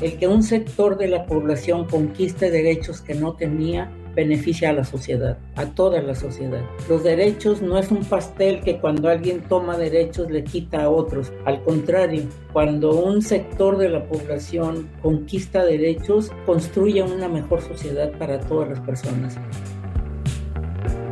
El que un sector de la población conquiste derechos que no tenía beneficia a la sociedad, a toda la sociedad. Los derechos no es un pastel que cuando alguien toma derechos le quita a otros. Al contrario, cuando un sector de la población conquista derechos, construye una mejor sociedad para todas las personas.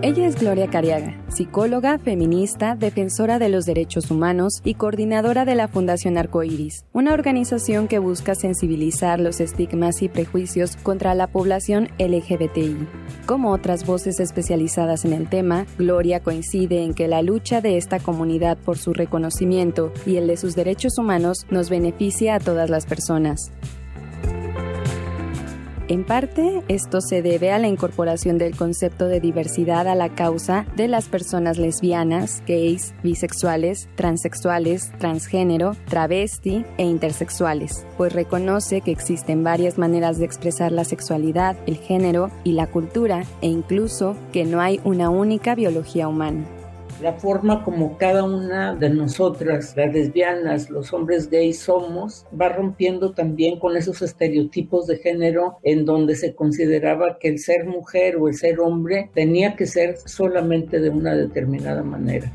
Ella es Gloria Cariaga, psicóloga, feminista, defensora de los derechos humanos y coordinadora de la Fundación Arcoiris, una organización que busca sensibilizar los estigmas y prejuicios contra la población LGBTI. Como otras voces especializadas en el tema, Gloria coincide en que la lucha de esta comunidad por su reconocimiento y el de sus derechos humanos nos beneficia a todas las personas. En parte, esto se debe a la incorporación del concepto de diversidad a la causa de las personas lesbianas, gays, bisexuales, transexuales, transgénero, travesti e intersexuales, pues reconoce que existen varias maneras de expresar la sexualidad, el género y la cultura, e incluso que no hay una única biología humana la forma como cada una de nosotras, las lesbianas, los hombres gays somos, va rompiendo también con esos estereotipos de género en donde se consideraba que el ser mujer o el ser hombre tenía que ser solamente de una determinada manera.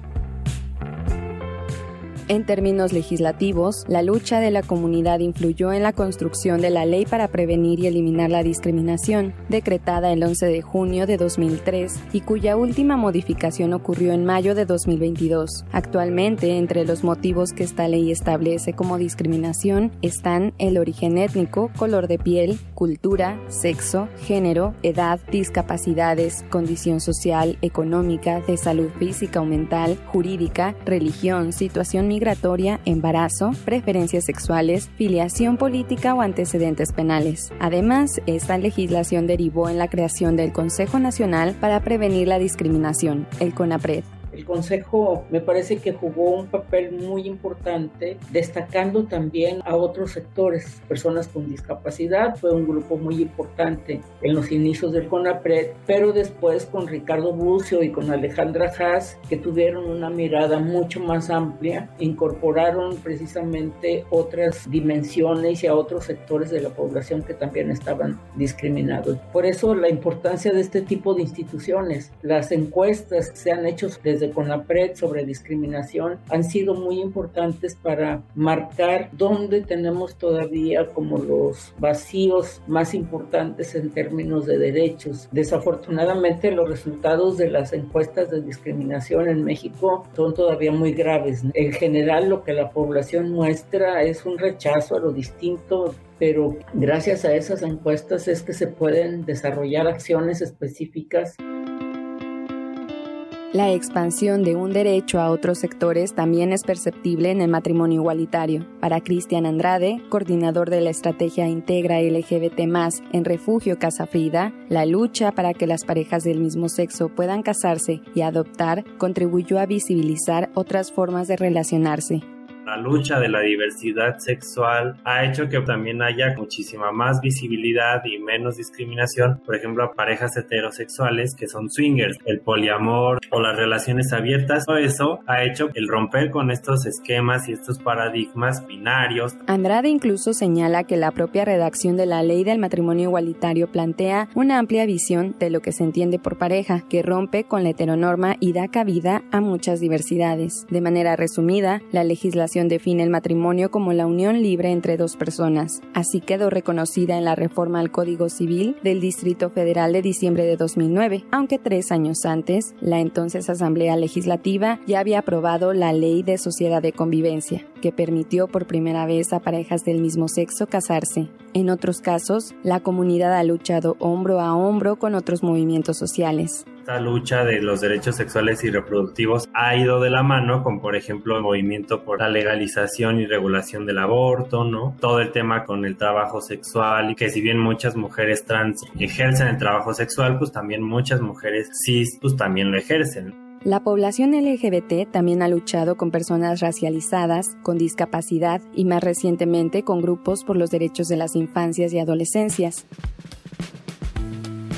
En términos legislativos, la lucha de la comunidad influyó en la construcción de la Ley para Prevenir y Eliminar la Discriminación, decretada el 11 de junio de 2003 y cuya última modificación ocurrió en mayo de 2022. Actualmente, entre los motivos que esta ley establece como discriminación están el origen étnico, color de piel, cultura, sexo, género, edad, discapacidades, condición social, económica, de salud física o mental, jurídica, religión, situación migratoria, embarazo, preferencias sexuales, filiación política o antecedentes penales. Además, esta legislación derivó en la creación del Consejo Nacional para Prevenir la Discriminación, el CONAPRED el Consejo me parece que jugó un papel muy importante, destacando también a otros sectores, personas con discapacidad, fue un grupo muy importante en los inicios del CONAPRED, pero después con Ricardo Bucio y con Alejandra Haas, que tuvieron una mirada mucho más amplia, incorporaron precisamente otras dimensiones y a otros sectores de la población que también estaban discriminados. Por eso la importancia de este tipo de instituciones, las encuestas se han hecho desde de CONAPRED sobre discriminación han sido muy importantes para marcar dónde tenemos todavía como los vacíos más importantes en términos de derechos. Desafortunadamente los resultados de las encuestas de discriminación en México son todavía muy graves. En general lo que la población muestra es un rechazo a lo distinto pero gracias a esas encuestas es que se pueden desarrollar acciones específicas. La expansión de un derecho a otros sectores también es perceptible en el matrimonio igualitario. Para Cristian Andrade, coordinador de la estrategia Integra LGBT en Refugio Casa Frida, la lucha para que las parejas del mismo sexo puedan casarse y adoptar contribuyó a visibilizar otras formas de relacionarse, la lucha de la diversidad sexual ha hecho que también haya muchísima más visibilidad y menos discriminación, por ejemplo, a parejas heterosexuales que son swingers, el poliamor o las relaciones abiertas. Todo eso ha hecho el romper con estos esquemas y estos paradigmas binarios. Andrade incluso señala que la propia redacción de la ley del matrimonio igualitario plantea una amplia visión de lo que se entiende por pareja, que rompe con la heteronorma y da cabida a muchas diversidades. De manera resumida, la legislación define el matrimonio como la unión libre entre dos personas. Así quedó reconocida en la reforma al Código Civil del Distrito Federal de diciembre de 2009, aunque tres años antes, la entonces Asamblea Legislativa ya había aprobado la Ley de Sociedad de Convivencia, que permitió por primera vez a parejas del mismo sexo casarse. En otros casos, la comunidad ha luchado hombro a hombro con otros movimientos sociales. Esta lucha de los derechos sexuales y reproductivos ha ido de la mano con, por ejemplo, el movimiento por la legalización y regulación del aborto, ¿no? Todo el tema con el trabajo sexual y que si bien muchas mujeres trans ejercen el trabajo sexual, pues también muchas mujeres cis, pues también lo ejercen. La población LGBT también ha luchado con personas racializadas, con discapacidad y más recientemente con grupos por los derechos de las infancias y adolescencias.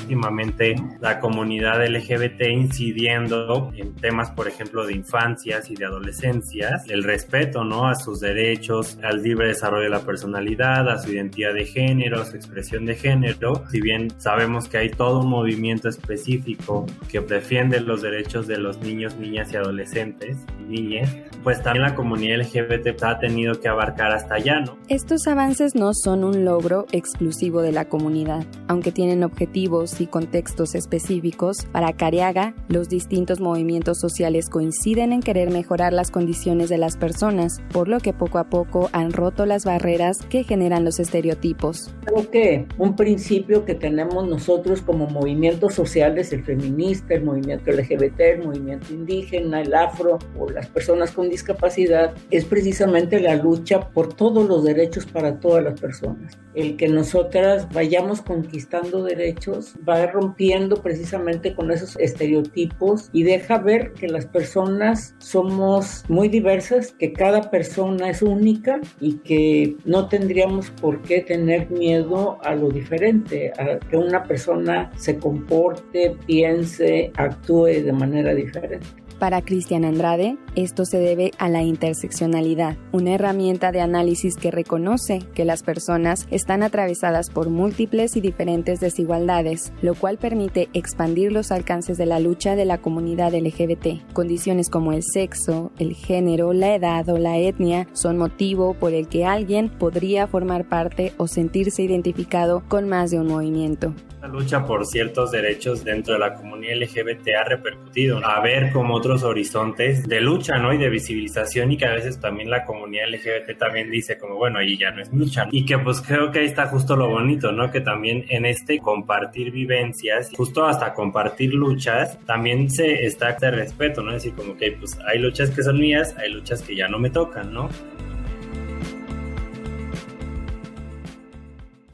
Últimamente la comunidad LGBT incidiendo en temas, por ejemplo, de infancias y de adolescencias, el respeto, ¿no? A sus derechos, al libre desarrollo de la personalidad, a su identidad de género, a su expresión de género. Si bien sabemos que hay todo un movimiento específico que defiende los derechos de los niños, niñas y adolescentes, niñas, pues también la comunidad LGBT ha tenido que abarcar hasta allá, ¿no? Estos avances no son un logro exclusivo de la comunidad, aunque tienen objetivos y contextos específicos. Para Cariaga, los distintos movimientos sociales coinciden en querer mejorar las condiciones de las personas, por lo que poco a poco han roto las barreras que generan los estereotipos. Creo que un principio que tenemos nosotros como movimientos sociales, el feminista, el movimiento LGBT, el movimiento indígena, el afro o las personas con discapacidad, es precisamente la lucha por todos los derechos para todas las personas. El que nosotras vayamos conquistando derechos va rompiendo precisamente con esos estereotipos y deja ver que las personas somos muy diversas, que cada persona es única y que no tendríamos por qué tener miedo a lo diferente, a que una persona se comporte, piense, actúe de manera diferente. Para Cristian Andrade, esto se debe a la interseccionalidad, una herramienta de análisis que reconoce que las personas están atravesadas por múltiples y diferentes desigualdades, lo cual permite expandir los alcances de la lucha de la comunidad LGBT. Condiciones como el sexo, el género, la edad o la etnia son motivo por el que alguien podría formar parte o sentirse identificado con más de un movimiento. La lucha por ciertos derechos dentro de la comunidad LGBT ha repercutido a ver como otros horizontes de lucha, ¿no? Y de visibilización y que a veces también la comunidad LGBT también dice como, bueno, ahí ya no es lucha. Y que pues creo que ahí está justo lo bonito, ¿no? Que también en este compartir vivencias, justo hasta compartir luchas, también se está este respeto, ¿no? Es decir, como que pues hay luchas que son mías, hay luchas que ya no me tocan, ¿no?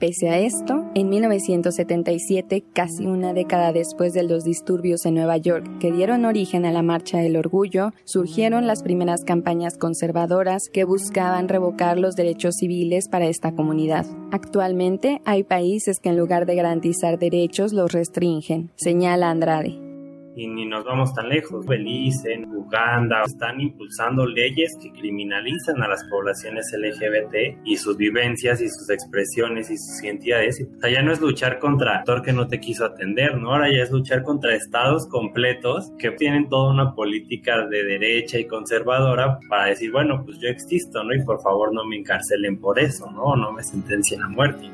Pese a esto, en 1977, casi una década después de los disturbios en Nueva York que dieron origen a la Marcha del Orgullo, surgieron las primeras campañas conservadoras que buscaban revocar los derechos civiles para esta comunidad. Actualmente hay países que en lugar de garantizar derechos los restringen, señala Andrade y ni nos vamos tan lejos. Belice, en Uganda, están impulsando leyes que criminalizan a las poblaciones LGBT y sus vivencias y sus expresiones y sus identidades. O sea, ya no es luchar contra actor que no te quiso atender, ¿no? Ahora ya es luchar contra estados completos que tienen toda una política de derecha y conservadora para decir, bueno, pues yo existo, ¿no? Y por favor no me encarcelen por eso, ¿no? No me sentencien a muerte.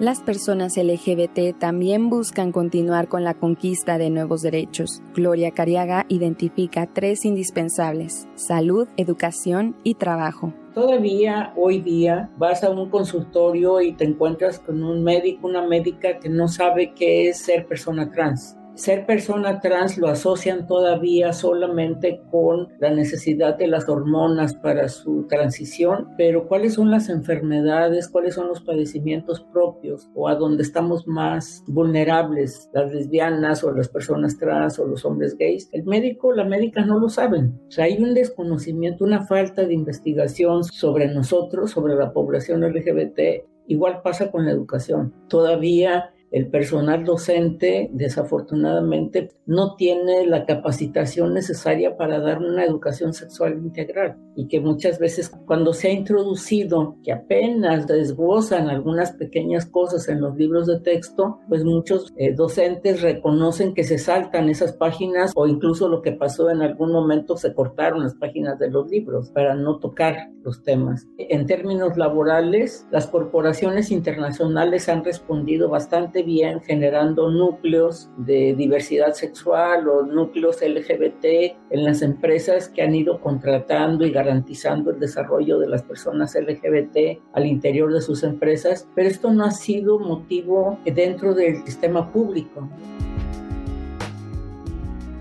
Las personas LGBT también buscan continuar con la conquista de nuevos derechos. Gloria Cariaga identifica tres indispensables, salud, educación y trabajo. Todavía hoy día vas a un consultorio y te encuentras con un médico, una médica que no sabe qué es ser persona trans ser persona trans lo asocian todavía solamente con la necesidad de las hormonas para su transición, pero ¿cuáles son las enfermedades, cuáles son los padecimientos propios o a donde estamos más vulnerables, las lesbianas o las personas trans o los hombres gays? El médico, la médica no lo saben. O sea, hay un desconocimiento, una falta de investigación sobre nosotros, sobre la población LGBT. Igual pasa con la educación. Todavía el personal docente, desafortunadamente, no tiene la capacitación necesaria para dar una educación sexual integral y que muchas veces cuando se ha introducido, que apenas desglossan algunas pequeñas cosas en los libros de texto, pues muchos eh, docentes reconocen que se saltan esas páginas o incluso lo que pasó en algún momento se cortaron las páginas de los libros para no tocar los temas. En términos laborales, las corporaciones internacionales han respondido bastante bien generando núcleos de diversidad sexual o núcleos LGBT en las empresas que han ido contratando y garantizando el desarrollo de las personas LGBT al interior de sus empresas, pero esto no ha sido motivo dentro del sistema público.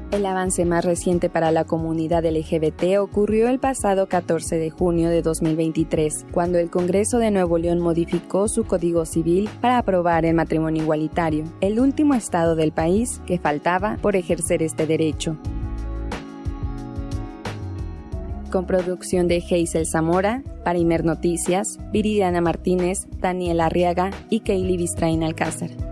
El avance más reciente para la comunidad LGBT ocurrió el pasado 14 de junio de 2023, cuando el Congreso de Nuevo León modificó su Código Civil para aprobar el matrimonio igualitario, el último estado del país que faltaba por ejercer este derecho. Con producción de Hazel Zamora, para Imer Noticias, Viridiana Martínez, Daniela Arriaga y Kaylee Bistrain Alcázar.